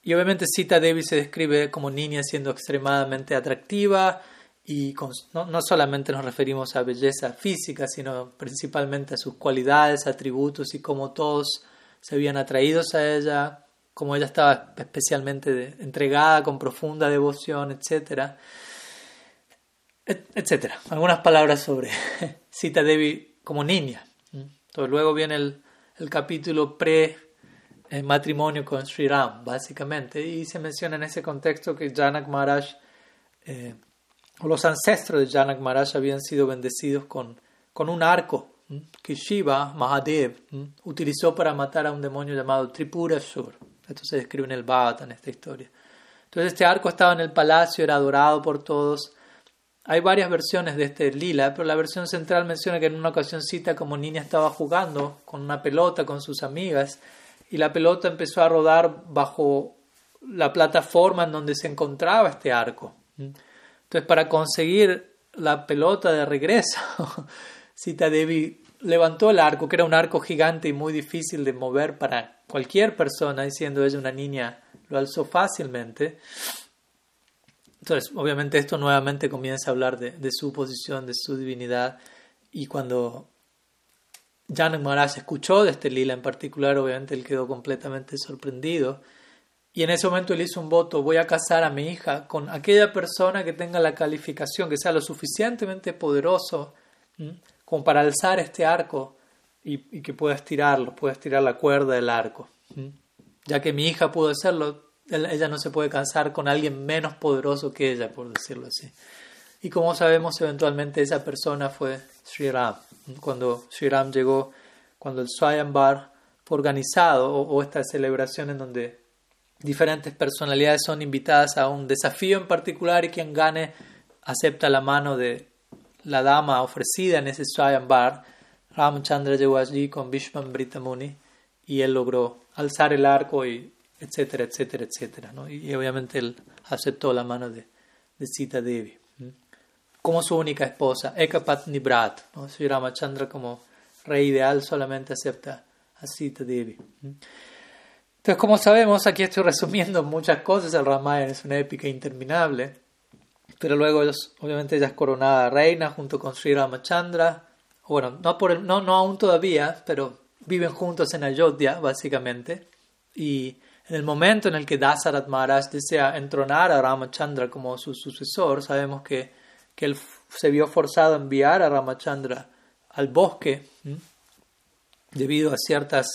Y obviamente Sita Devi se describe como niña siendo extremadamente atractiva y no, no, solamente nos referimos a belleza física, sino principalmente a sus cualidades, atributos y cómo todos se habían atraídos a ella, como ella estaba especialmente entregada con profunda devoción, etc. etcétera. Algunas palabras sobre Sita Devi como niña. Entonces, luego viene el, el capítulo pre matrimonio con Sri Ram, básicamente, y se menciona en ese contexto que Janak Maharaj, eh, o los ancestros de Janak Maharaj habían sido bendecidos con, con un arco que Shiva, Mahadev, utilizó para matar a un demonio llamado Tripurasur. Esto se describe en el Bhagavatam, en esta historia. Entonces este arco estaba en el palacio, era adorado por todos. Hay varias versiones de este lila, pero la versión central menciona que en una ocasión cita como niña estaba jugando con una pelota con sus amigas y la pelota empezó a rodar bajo la plataforma en donde se encontraba este arco. Entonces para conseguir la pelota de regreso, Sita Devi levantó el arco, que era un arco gigante y muy difícil de mover para cualquier persona, y siendo ella una niña, lo alzó fácilmente. Entonces, obviamente esto nuevamente comienza a hablar de, su posición, de su divinidad, y cuando Janak Maharaj escuchó de este lila en particular, obviamente él quedó completamente sorprendido, y en ese momento él hizo un voto, voy a casar a mi hija con aquella persona que tenga la calificación, que sea lo suficientemente poderoso como para alzar este arco y, que pueda estirarlo, pueda estirar la cuerda del arco. Ya que mi hija pudo hacerlo, ella no se puede casar con alguien menos poderoso que ella, por decirlo así. Y como sabemos, eventualmente esa persona fue Sri Ram. Cuando Sri Ram llegó, cuando el Swayambar fue organizado, o, esta celebración en donde diferentes personalidades son invitadas a un desafío en particular y quien gane acepta la mano de, la dama ofrecida en ese Swayambar, Ramchandra llegó allí con Bhishman Muni y él logró alzar el arco y etcétera, etcétera, etcétera. ¿no? Y, obviamente él aceptó la mano de, de Sita Devi como su única esposa, Ekapatni Brat. ¿no? Sri Ramachandra como rey ideal solamente acepta a Sita Devi. Entonces, como sabemos, aquí estoy resumiendo muchas cosas, el Ramayana es una épica interminable. Pero luego, obviamente, ella es coronada reina junto con Sri Ramachandra. Bueno, no, por no, no aún todavía, pero viven juntos en Ayodhya, básicamente. Y en el momento en el que Dasarat Maharaj desea entronar a Ramachandra como su sucesor, sabemos que, que él se vio forzado a enviar a Ramachandra al bosque debido a ciertas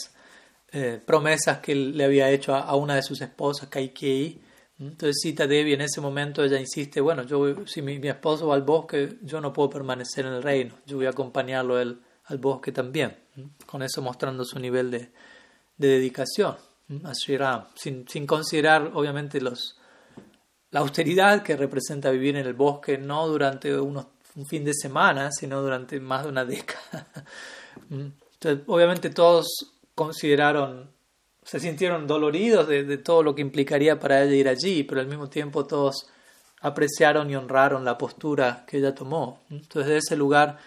eh, promesas que él le había hecho a, una de sus esposas, Kaikeyi, entonces Sita Devi en ese momento ella insiste, bueno, yo si mi, esposo va al bosque, yo no puedo permanecer en el reino, yo voy a acompañarlo al bosque también, con eso mostrando su nivel de, de dedicación a Sri sin, sin, considerar obviamente los, la austeridad que representa vivir en el bosque no durante unos, un fin de semana, sino durante más de una década. Mm. Entonces, obviamente todos consideraron, se sintieron doloridos de, de, todo lo que implicaría para ella ir allí, pero al mismo tiempo todos apreciaron y honraron la postura que ella tomó. Entonces, de ese lugar,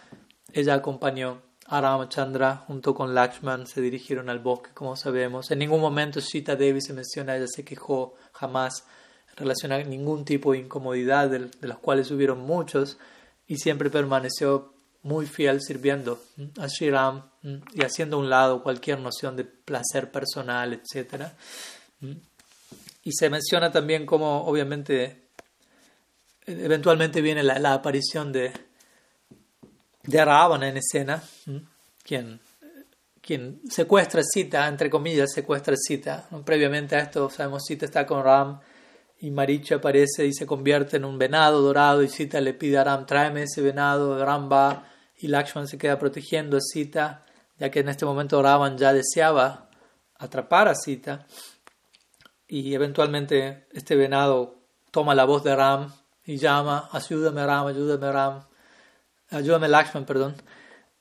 ella acompañó a Ramachandra junto con Lakshman, se dirigieron al bosque, como sabemos. En ningún momento Sita Devi se menciona, ella se quejó jamás en relación a ningún tipo de incomodidad, de, de las cuales hubieron muchos, y siempre permaneció muy fiel sirviendo a Sri Ram y haciendo a un lado cualquier noción de placer personal, etc. Y se menciona también como, obviamente, eventualmente viene la aparición de, de Ravana en escena, quien, quien secuestra Sita, entre comillas, secuestra Sita. Previamente a esto, sabemos, Sita está con Ram y Maricha aparece y se convierte en un venado dorado y Sita le pide a Ram, tráeme ese venado, Ram va y Lakshman se queda protegiendo a Sita, ya que en este momento Ravan ya deseaba atrapar a Sita y eventualmente este venado toma la voz de Ram y llama, ayúdame Ram, ayúdame Ram, ayúdame Lakshman, perdón.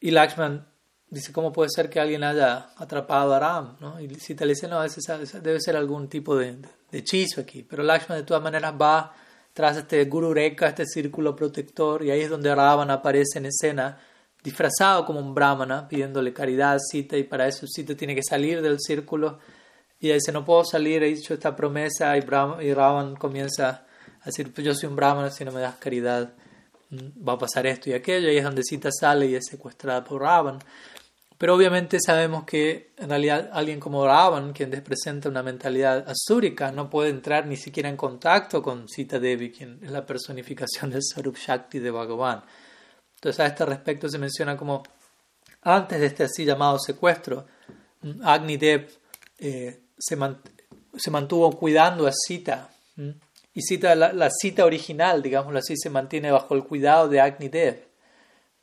Y Lakshman dice, ¿cómo puede ser que alguien haya atrapado a Ram? ¿no? Y Sita le dice, no, debe ser algún tipo de, de hechizo aquí. Pero Lakshman de todas maneras va tras este Guru Rekha, este círculo protector, y ahí es donde Ravan aparece en escena, disfrazado como un brahmana, pidiéndole caridad a Sita, y para eso Sita tiene que salir del círculo. Y dice, no puedo salir, he dicho esta promesa, y, y Ravan comienza a decir, pues yo soy un brahmana, si no me das caridad, va a pasar esto y aquello, y es donde Sita sale y es secuestrada por Ravan. Pero obviamente sabemos que en realidad alguien como Ravan, quien presenta una mentalidad asúrica, no puede entrar ni siquiera en contacto con Sita Devi, quien es la personificación del Sarup Shakti de Bhagavan. Entonces a este respecto se menciona como antes de este así llamado secuestro, Agni Dev eh, se, mantuvo cuidando a Sita. Y Sita, la, la, Sita original, digámoslo así, se mantiene bajo el cuidado de Agni Dev.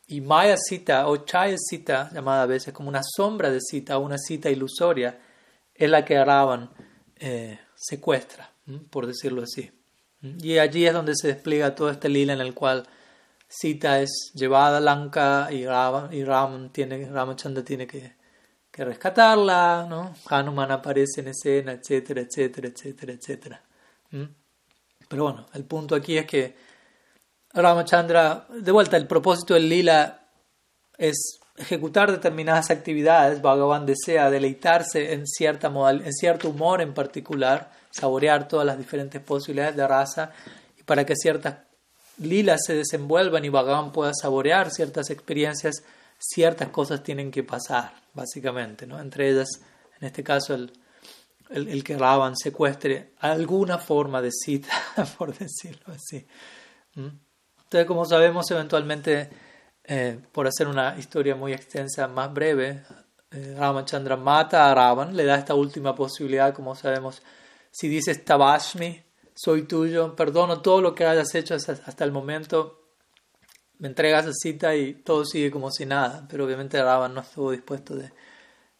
Y Maya Sita o Chaya Sita, llamada a veces como una sombra de Sita o una cita ilusoria, es la que Ravan eh, secuestra, por decirlo así. Y allí es donde se despliega todo este lila en el cual Sita es llevada a Lanka y Ravan, y Ram tiene, Ramachandra tiene que, que rescatarla, ¿no? Hanuman aparece en escena, etcétera, etcétera, etcétera, etcétera. Pero bueno, el punto aquí es que Ramachandra, de vuelta, el propósito del lila es ejecutar determinadas actividades. Bhagavan desea deleitarse en, cierta modal, en cierto humor en particular, saborear todas las diferentes posibilidades de raza, y para que ciertas lilas se desenvuelvan y Bhagavan pueda saborear ciertas experiencias, ciertas cosas tienen que pasar, básicamente. ¿no? Entre ellas, en este caso, el, el, el que Ravan secuestre alguna forma de cita, por decirlo así. ¿Mm? Entonces, como sabemos, eventualmente, eh, por hacer una historia muy extensa, más breve, eh, Ramachandra mata a Ravan, le da esta última posibilidad, como sabemos, si dices Tabashmi, soy tuyo, perdono todo lo que hayas hecho hasta, el momento, me entregas a cita y todo sigue como si nada, pero obviamente Ravan no estuvo dispuesto de,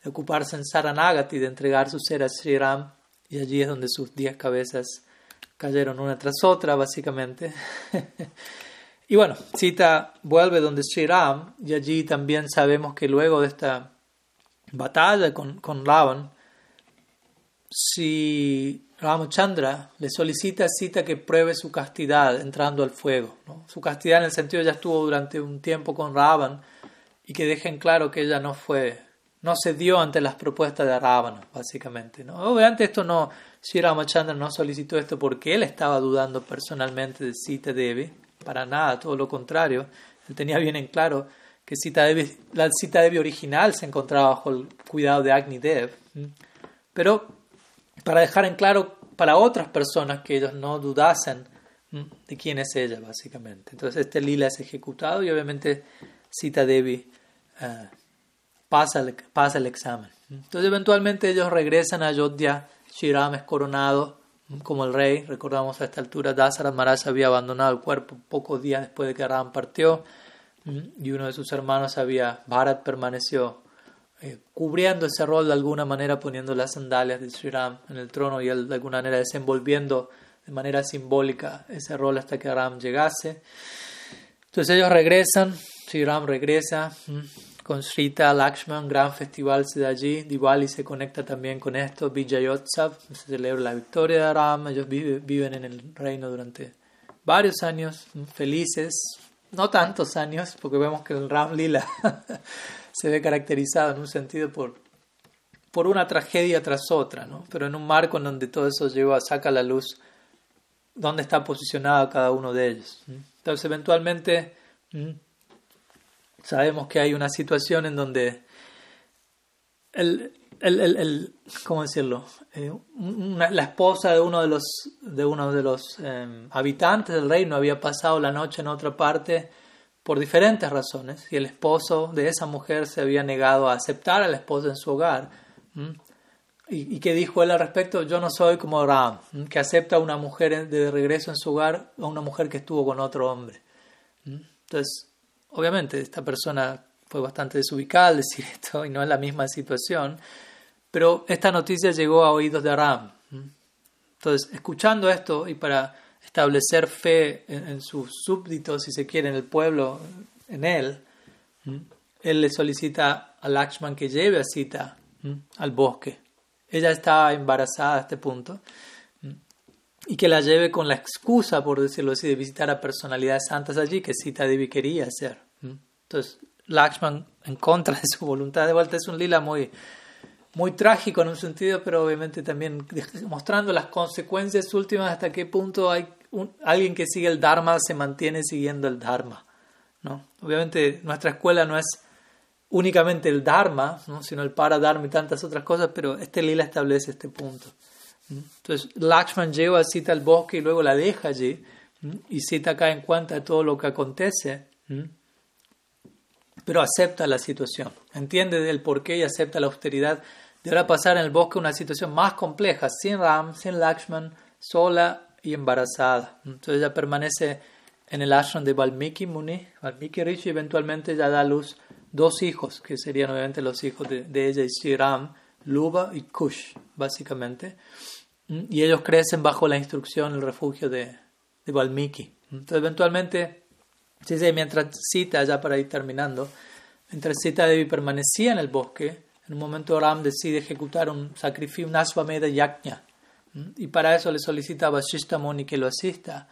ocuparse en Saranagati, de entregar su ser a Sri Ram, y allí es donde sus diez cabezas cayeron una tras otra, básicamente. Y bueno, Sita vuelve donde Sri Ram y allí también sabemos que luego de esta batalla con, con Ravan, si Ramachandra le solicita a Sita que pruebe su castidad entrando al fuego, su castidad en el sentido ya estuvo durante un tiempo con Ravan y que dejen claro que ella no fue, no se dio ante las propuestas de Ravana, básicamente. ¿no? Obviamente esto no, Sri Ramachandra no solicitó esto porque él estaba dudando personalmente de Sita Devi, para nada, todo lo contrario. Él tenía bien en claro que la cita Devi original se encontraba bajo el cuidado de Agni Dev. Pero para dejar en claro para otras personas que ellos no dudasen de quién es ella, básicamente. Entonces este lila es ejecutado y obviamente Sita Devi pasa, el, pasa el examen. Entonces eventualmente ellos regresan a Ayodhya, Shiram es coronado como el rey. Recordamos a esta altura, Dasarat Maharaj había abandonado el cuerpo pocos días después de que Ram partió y uno de sus hermanos había, Bharat permaneció eh, cubriendo ese rol de alguna manera, poniendo las sandalias de Sri Ram en el trono y él de alguna manera desenvolviendo de manera simbólica ese rol hasta que Ram llegase. Entonces ellos regresan, Sri Ram regresa con Srita Lakshman, gran festival se da allí, Diwali se conecta también con esto, Vijayotsav, se celebra la victoria de Ram, ellos viven en el reino durante varios años, felices, no tantos años, porque vemos que el Ram Lila se ve caracterizado en un sentido por, por una tragedia tras otra, ¿no? pero en un marco en donde todo eso lleva, saca a la luz dónde está posicionado cada uno de ellos. Entonces, eventualmente, sabemos que hay una situación en donde el, el, el, ¿cómo decirlo? Eh, la esposa de uno de los, de uno de los em, habitantes del reino había pasado la noche en otra parte por diferentes razones y el esposo de esa mujer se había negado a aceptar a la esposa en su hogar. ¿Y, qué dijo él al respecto? Yo no soy como Ram, que acepta a una mujer de regreso en su hogar a una mujer que estuvo con otro hombre. Entonces, obviamente, esta persona fue bastante desubicada al decir esto y no es la misma situación, pero esta noticia llegó a oídos de Ram. Entonces, escuchando esto y para establecer fe en, sus súbditos, si se quiere, en el pueblo, en él, él le solicita a Lakshman que lleve a Sita al bosque. Ella está embarazada a este punto y que la lleve con la excusa, por decirlo así, de visitar a personalidades santas allí que Sita Devi quería hacer. Entonces, Lakshman, en contra de su voluntad, de vuelta es un lila muy, muy trágico en un sentido, pero obviamente también mostrando las consecuencias últimas hasta qué punto hay alguien que sigue el Dharma se mantiene siguiendo el Dharma. ¿no? Obviamente nuestra escuela no es únicamente el Dharma, ¿no? sino el Paradharma y tantas otras cosas, pero este lila establece este punto. Entonces Lakshman lleva a Sita al bosque y luego la deja allí, y Sita cae en cuenta todo lo que acontece, pero acepta la situación, entiende el porqué y acepta la austeridad de ahora pasar en el bosque una situación más compleja, sin Ram, sin Lakshman, sola y embarazada. Entonces ella permanece en el ashram de Valmiki Muni. Valmiki Rishi eventualmente ya da a luz dos hijos, que serían obviamente los hijos de, ella y Sri Ram, Luba y Kush, básicamente. Y ellos crecen bajo la instrucción, el refugio de, de Valmiki. Entonces eventualmente, sí, mientras Sita, ya para ir terminando, mientras Sita Devi permanecía en el bosque, en un momento Ram decide ejecutar un sacrificio, un Aswamedha Yajna, y para eso le solicita a Vasishta Muni que lo asista.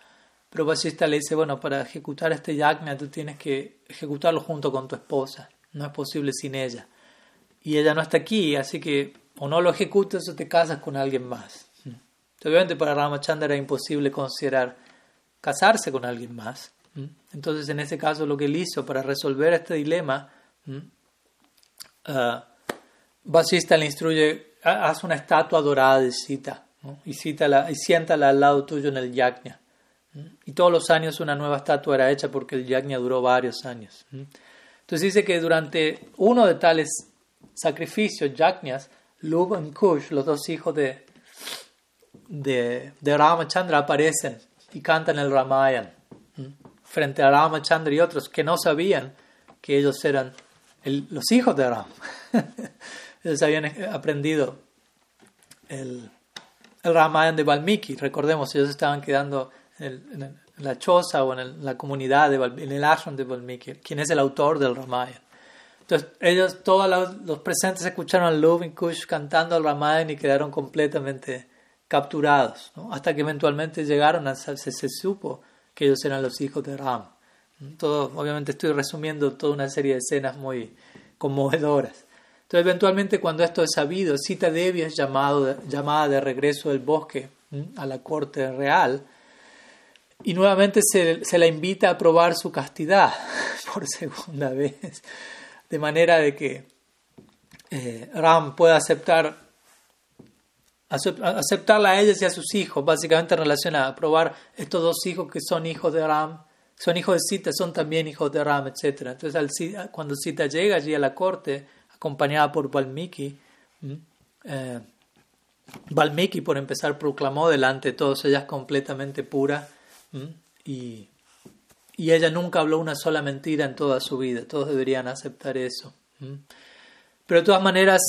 Pero Vasishta le dice, bueno, para ejecutar este yajna tú tienes que ejecutarlo junto con tu esposa. No es posible sin ella. Y ella no está aquí, así que o no lo ejecutas o te casas con alguien más. Obviamente para Ramachandra era imposible considerar casarse con alguien más. Entonces en ese caso lo que él hizo para resolver este dilema, uh, Vasista le instruye, haz una estatua dorada de Sita y, y siéntala al lado tuyo en el yajna. Y todos los años una nueva estatua era hecha porque el yajna duró varios años. Entonces dice que durante uno de tales sacrificios, yajnas, Lub y Kush, los dos hijos de, de, de Ramachandra, aparecen y cantan el Ramayan frente a Ramachandra y otros que no sabían que ellos eran los hijos de Ram. ellos habían aprendido el, el Ramayana de Valmiki. Recordemos, ellos estaban quedando en, la choza o en la comunidad, de en el ashram de Valmiki, quien es el autor del Ramayana. Entonces, ellos, todos los, presentes escucharon a Lubin Kush cantando el Ramayana y quedaron completamente capturados, hasta que eventualmente llegaron a se, se supo que ellos eran los hijos de Ram. Todo, obviamente estoy resumiendo toda una serie de escenas muy conmovedoras. Entonces, eventualmente, cuando esto es sabido, Sita Devi es llamado, llamada de regreso del bosque a la corte real y nuevamente se, se, la invita a probar su castidad por segunda vez, de manera de que eh, Ram pueda aceptar aceptarla a ellas y a sus hijos, básicamente en relación a probar estos dos hijos que son hijos de Ram, son hijos de Sita, son también hijos de Ram, etc. Entonces, cuando Sita llega allí a la corte, acompañada por Valmiki. Eh, Valmiki, por empezar, proclamó delante de todos ellas completamente pura y, y, ella nunca habló una sola mentira en toda su vida. Todos deberían aceptar eso. Pero de todas maneras,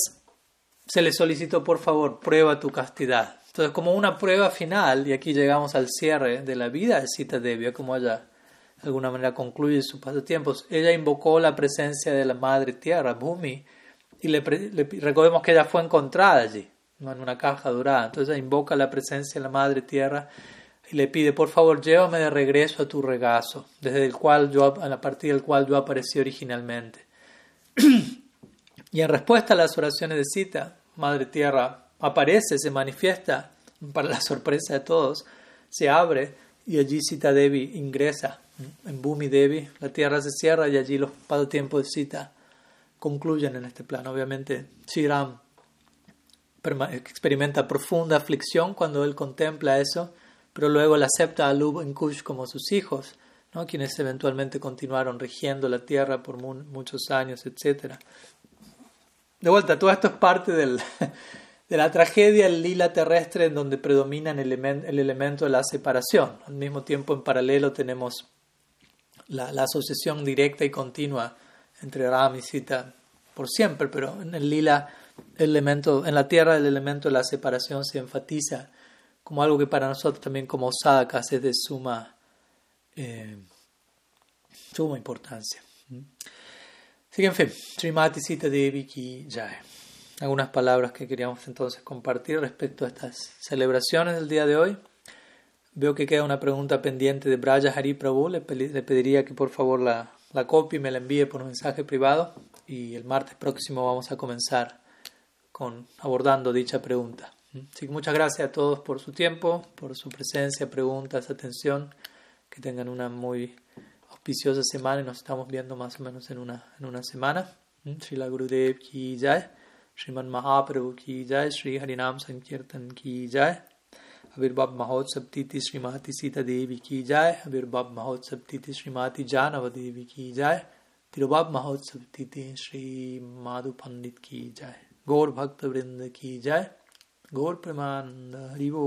se le solicitó, por favor, prueba tu castidad. Entonces, como una prueba final, y aquí llegamos al cierre de la vida de Sita Devi, como ella de alguna manera concluye sus pasatiempos, ella invocó la presencia de la Madre Tierra, Bhumi, y le, recordemos que ella fue encontrada allí, en una caja dorada. Entonces ella invoca la presencia de la Madre Tierra y le pide, por favor, llévame de regreso a tu regazo, desde el cual yo, a partir del cual yo aparecí originalmente. y en respuesta a las oraciones de Sita, Madre Tierra aparece, se manifiesta, para la sorpresa de todos, se abre y allí Sita Devi ingresa en Bhumi Devi, la tierra se cierra y allí los pasatiempos de Sita concluyen en este plano. Obviamente, Shiram experimenta profunda aflicción cuando él contempla eso, pero luego le acepta a Lub y Kush como sus hijos, ¿no? quienes eventualmente continuaron rigiendo la tierra por muchos años, etc. De vuelta, todo esto es parte de la tragedia el lila terrestre en donde predomina el, el elemento de la separación. Al mismo tiempo, en paralelo, tenemos la, asociación directa y continua entre Ram y Sita por siempre, pero en el lila, elemento, en la tierra, el elemento de la separación se enfatiza como algo que para nosotros también como sadhakas es de suma, eh, suma importancia. Así que en fin, Srimati Sita Devi Ki Jai algunas palabras que queríamos entonces compartir respecto a estas celebraciones del día de hoy. Veo que queda una pregunta pendiente de Braja Hari Prabhu. Le, pediría que por favor la, la copie y me la envíe por un mensaje privado. Y el martes próximo vamos a comenzar con abordando dicha pregunta. Así que muchas gracias a todos por su tiempo, por su presencia, preguntas, atención. Que tengan una muy auspiciosa semana y nos estamos viendo más o menos en una, en una semana. Srila Gurudev ki jai. श्रीमन महाप्रभु की जय श्री हरिनाम संकीर्तन की जय आविर्भाव महोत्सव तिथि श्रीमती सीता देवी की जय आविर्भाव महोत्सव तिथि श्रीमती जानव देवी की जय तिरुभाव महोत्सव तिथि श्री माधु पंडित की जय गौर भक्त वृंद की जय गौर प्रमानंद हरिवो